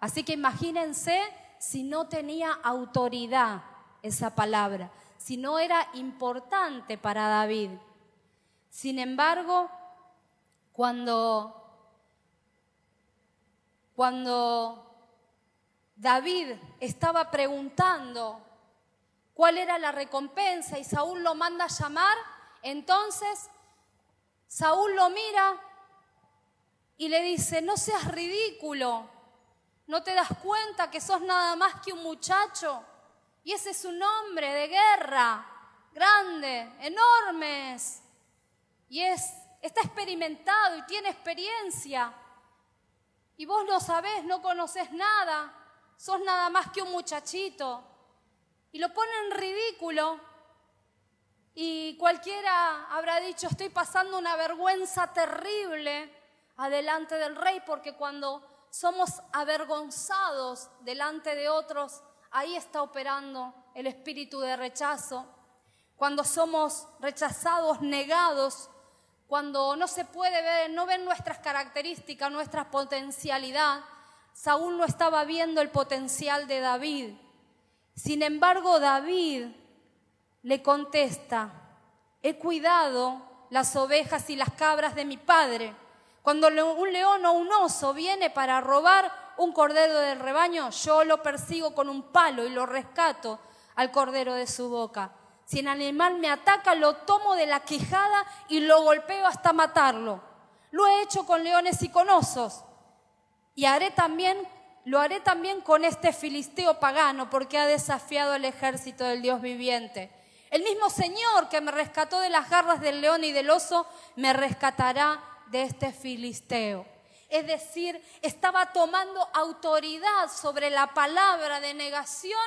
Así que imagínense si no tenía autoridad esa palabra, si no era importante para David. Sin embargo, cuando, cuando David estaba preguntando cuál era la recompensa y Saúl lo manda a llamar, entonces Saúl lo mira y le dice, no seas ridículo, no te das cuenta que sos nada más que un muchacho. Y ese es un hombre de guerra, grande, enormes. Y es, está experimentado y tiene experiencia. Y vos lo sabés, no conoces nada, sos nada más que un muchachito y lo pone en ridículo. Y cualquiera habrá dicho, estoy pasando una vergüenza terrible adelante del rey, porque cuando somos avergonzados delante de otros, ahí está operando el espíritu de rechazo. Cuando somos rechazados, negados, cuando no se puede ver, no ven nuestras características, nuestra potencialidad, Saúl no estaba viendo el potencial de David. Sin embargo, David le contesta, he cuidado las ovejas y las cabras de mi padre. Cuando un león o un oso viene para robar un cordero del rebaño, yo lo persigo con un palo y lo rescato al cordero de su boca. Si el animal me ataca, lo tomo de la quijada y lo golpeo hasta matarlo. Lo he hecho con leones y con osos. Y haré también, lo haré también con este filisteo pagano, porque ha desafiado al ejército del Dios viviente. El mismo Señor que me rescató de las garras del león y del oso, me rescatará de este filisteo. Es decir, estaba tomando autoridad sobre la palabra de negación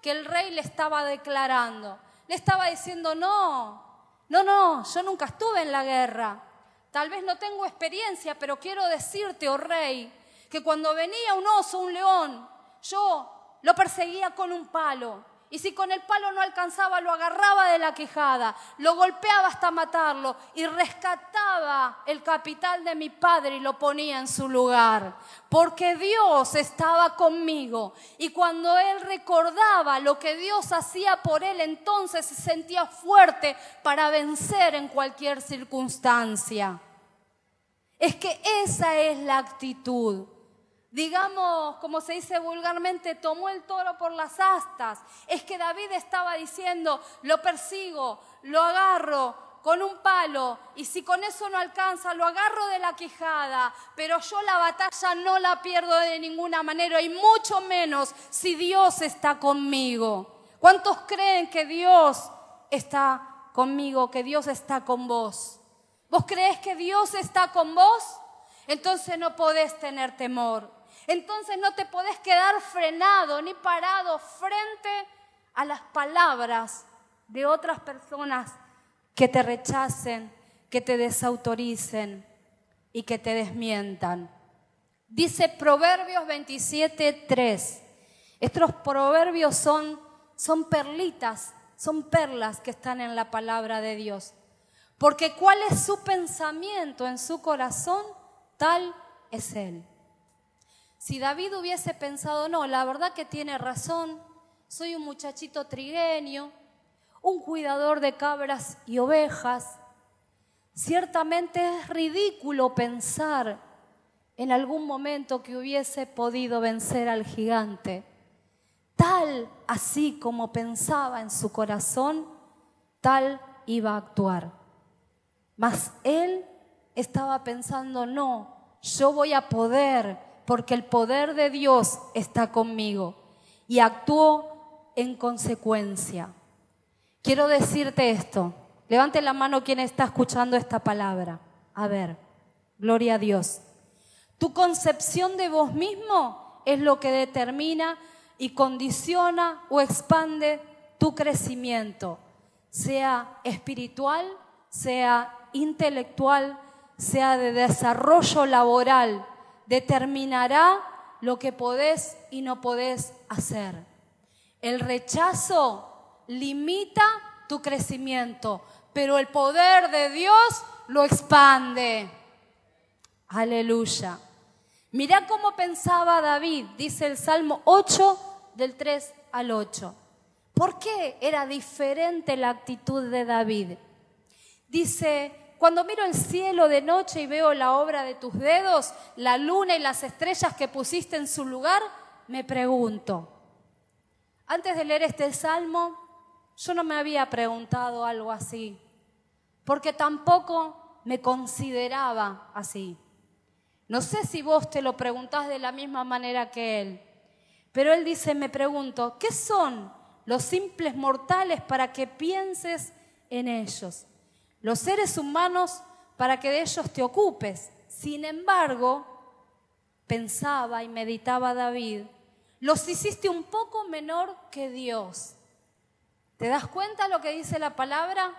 que el rey le estaba declarando. Le estaba diciendo, no, no, no, yo nunca estuve en la guerra. Tal vez no tengo experiencia, pero quiero decirte, oh rey, que cuando venía un oso, un león, yo lo perseguía con un palo y si con el palo no alcanzaba, lo agarraba de la quejada, lo golpeaba hasta matarlo y rescataba el capital de mi padre y lo ponía en su lugar. Porque Dios estaba conmigo. Y cuando él recordaba lo que Dios hacía por él, entonces se sentía fuerte para vencer en cualquier circunstancia. Es que esa es la actitud digamos, como se dice vulgarmente, tomó el toro por las astas. Es que David estaba diciendo, lo persigo, lo agarro con un palo y si con eso no alcanza, lo agarro de la quijada, pero yo la batalla no la pierdo de ninguna manera y mucho menos si Dios está conmigo. ¿Cuántos creen que Dios está conmigo, que Dios está con vos? ¿Vos crees que Dios está con vos? Entonces no podés tener temor entonces no te podés quedar frenado ni parado frente a las palabras de otras personas que te rechacen, que te desautoricen y que te desmientan. Dice Proverbios 27, 3. Estos proverbios son, son perlitas, son perlas que están en la palabra de Dios. Porque cuál es su pensamiento en su corazón, tal es Él. Si David hubiese pensado, no, la verdad que tiene razón, soy un muchachito trigueño, un cuidador de cabras y ovejas, ciertamente es ridículo pensar en algún momento que hubiese podido vencer al gigante. Tal así como pensaba en su corazón, tal iba a actuar. Mas él estaba pensando, no, yo voy a poder porque el poder de Dios está conmigo y actuó en consecuencia. Quiero decirte esto. Levante la mano quien está escuchando esta palabra. A ver, gloria a Dios. Tu concepción de vos mismo es lo que determina y condiciona o expande tu crecimiento, sea espiritual, sea intelectual, sea de desarrollo laboral, determinará lo que podés y no podés hacer. El rechazo limita tu crecimiento, pero el poder de Dios lo expande. Aleluya. Mira cómo pensaba David, dice el Salmo 8 del 3 al 8. ¿Por qué era diferente la actitud de David? Dice, cuando miro el cielo de noche y veo la obra de tus dedos, la luna y las estrellas que pusiste en su lugar, me pregunto. Antes de leer este salmo, yo no me había preguntado algo así, porque tampoco me consideraba así. No sé si vos te lo preguntás de la misma manera que él, pero él dice, me pregunto, ¿qué son los simples mortales para que pienses en ellos? Los seres humanos para que de ellos te ocupes. Sin embargo, pensaba y meditaba David, los hiciste un poco menor que Dios. ¿Te das cuenta lo que dice la palabra?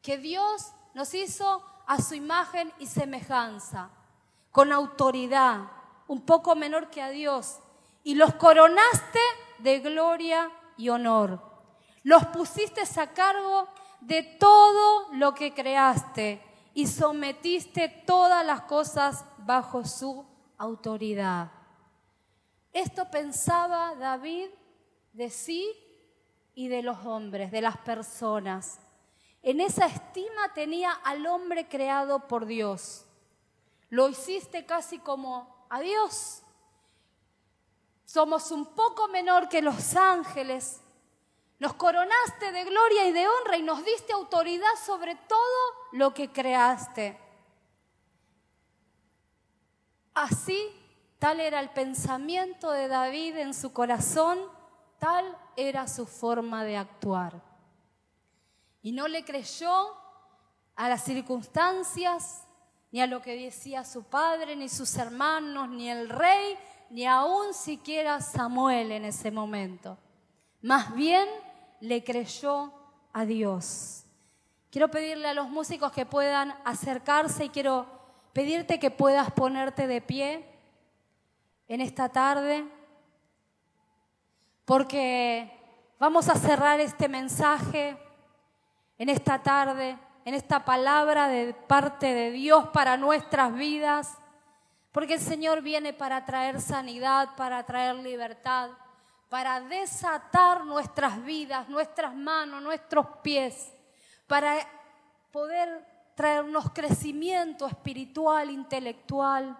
Que Dios nos hizo a su imagen y semejanza, con autoridad, un poco menor que a Dios, y los coronaste de gloria y honor. Los pusiste a cargo de todo lo que creaste y sometiste todas las cosas bajo su autoridad. Esto pensaba David de sí y de los hombres, de las personas. En esa estima tenía al hombre creado por Dios. lo hiciste casi como a Dios. Somos un poco menor que los ángeles. Nos coronaste de gloria y de honra y nos diste autoridad sobre todo lo que creaste. Así, tal era el pensamiento de David en su corazón, tal era su forma de actuar. Y no le creyó a las circunstancias, ni a lo que decía su padre, ni sus hermanos, ni el rey, ni aún siquiera Samuel en ese momento. Más bien le creyó a Dios. Quiero pedirle a los músicos que puedan acercarse y quiero pedirte que puedas ponerte de pie en esta tarde, porque vamos a cerrar este mensaje en esta tarde en esta palabra de parte de Dios para nuestras vidas, porque el Señor viene para traer sanidad, para traer libertad, para desatar nuestras vidas, nuestras manos, nuestros pies, para poder traernos crecimiento espiritual, intelectual.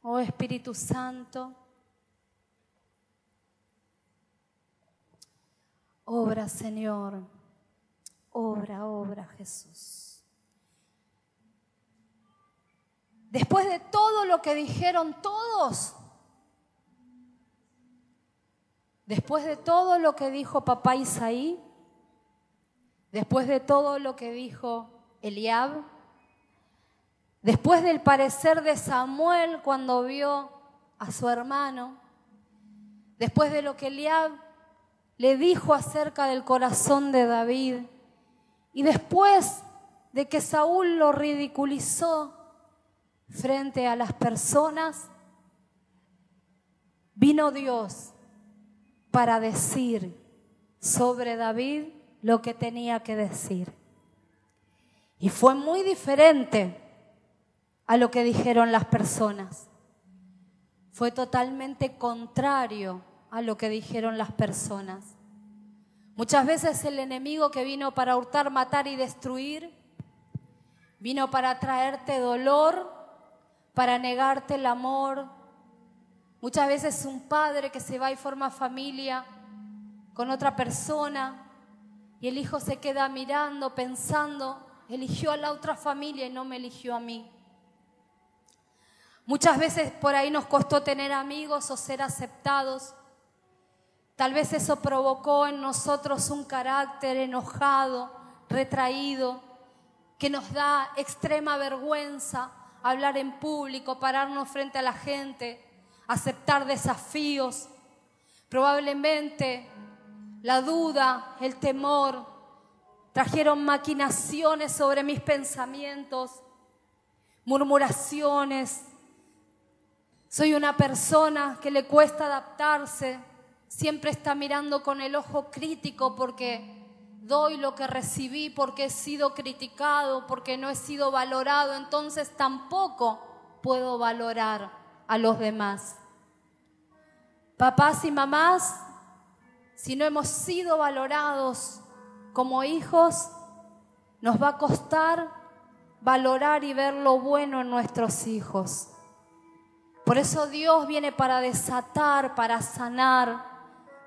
Oh Espíritu Santo, obra Señor. Obra, obra Jesús. Después de todo lo que dijeron todos, después de todo lo que dijo papá Isaí, después de todo lo que dijo Eliab, después del parecer de Samuel cuando vio a su hermano, después de lo que Eliab le dijo acerca del corazón de David, y después de que Saúl lo ridiculizó frente a las personas, vino Dios para decir sobre David lo que tenía que decir. Y fue muy diferente a lo que dijeron las personas. Fue totalmente contrario a lo que dijeron las personas. Muchas veces el enemigo que vino para hurtar, matar y destruir, vino para traerte dolor, para negarte el amor. Muchas veces un padre que se va y forma familia con otra persona y el hijo se queda mirando, pensando, eligió a la otra familia y no me eligió a mí. Muchas veces por ahí nos costó tener amigos o ser aceptados Tal vez eso provocó en nosotros un carácter enojado, retraído, que nos da extrema vergüenza hablar en público, pararnos frente a la gente, aceptar desafíos. Probablemente la duda, el temor, trajeron maquinaciones sobre mis pensamientos, murmuraciones. Soy una persona que le cuesta adaptarse siempre está mirando con el ojo crítico porque doy lo que recibí, porque he sido criticado, porque no he sido valorado, entonces tampoco puedo valorar a los demás. Papás y mamás, si no hemos sido valorados como hijos, nos va a costar valorar y ver lo bueno en nuestros hijos. Por eso Dios viene para desatar, para sanar,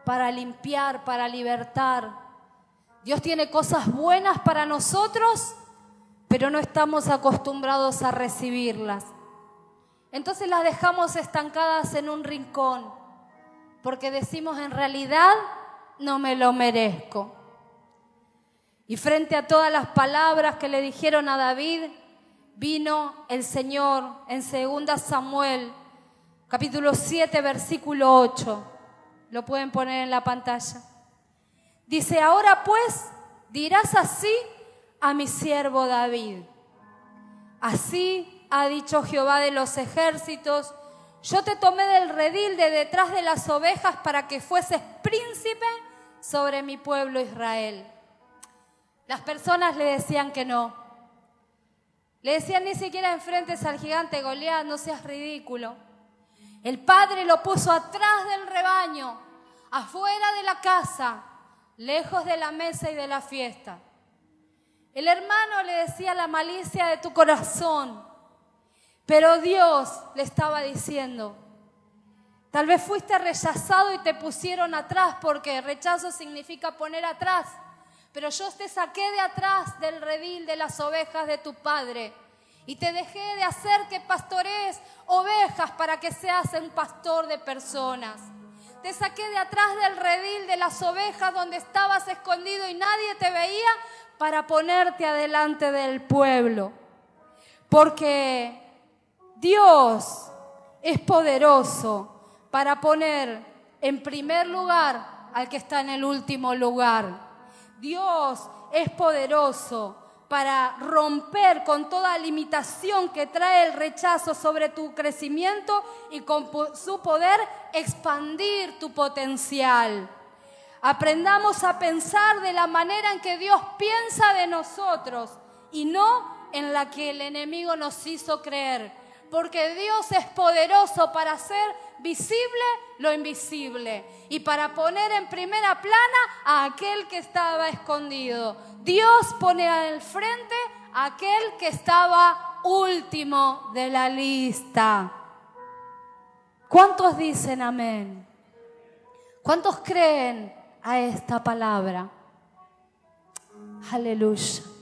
para limpiar, para libertar. Dios tiene cosas buenas para nosotros, pero no estamos acostumbrados a recibirlas. Entonces las dejamos estancadas en un rincón, porque decimos en realidad no me lo merezco. Y frente a todas las palabras que le dijeron a David, vino el Señor en 2 Samuel, capítulo 7, versículo 8. Lo pueden poner en la pantalla. Dice, ahora pues dirás así a mi siervo David. Así ha dicho Jehová de los ejércitos, yo te tomé del redil de detrás de las ovejas para que fueses príncipe sobre mi pueblo Israel. Las personas le decían que no. Le decían ni siquiera enfrentes al gigante Goliat, no seas ridículo. El padre lo puso atrás del rebaño afuera de la casa, lejos de la mesa y de la fiesta. El hermano le decía la malicia de tu corazón, Pero Dios le estaba diciendo, tal vez fuiste rechazado y te pusieron atrás porque rechazo significa poner atrás. Pero yo te saqué de atrás del redil de las ovejas de tu padre y te dejé de hacer que pastorees ovejas para que seas un pastor de personas. Te saqué de atrás del redil de las ovejas donde estabas escondido y nadie te veía para ponerte adelante del pueblo. Porque Dios es poderoso para poner en primer lugar al que está en el último lugar. Dios es poderoso para romper con toda limitación que trae el rechazo sobre tu crecimiento y con su poder expandir tu potencial. Aprendamos a pensar de la manera en que Dios piensa de nosotros y no en la que el enemigo nos hizo creer. Porque Dios es poderoso para hacer visible lo invisible y para poner en primera plana a aquel que estaba escondido. Dios pone al frente a aquel que estaba último de la lista. ¿Cuántos dicen amén? ¿Cuántos creen a esta palabra? Aleluya.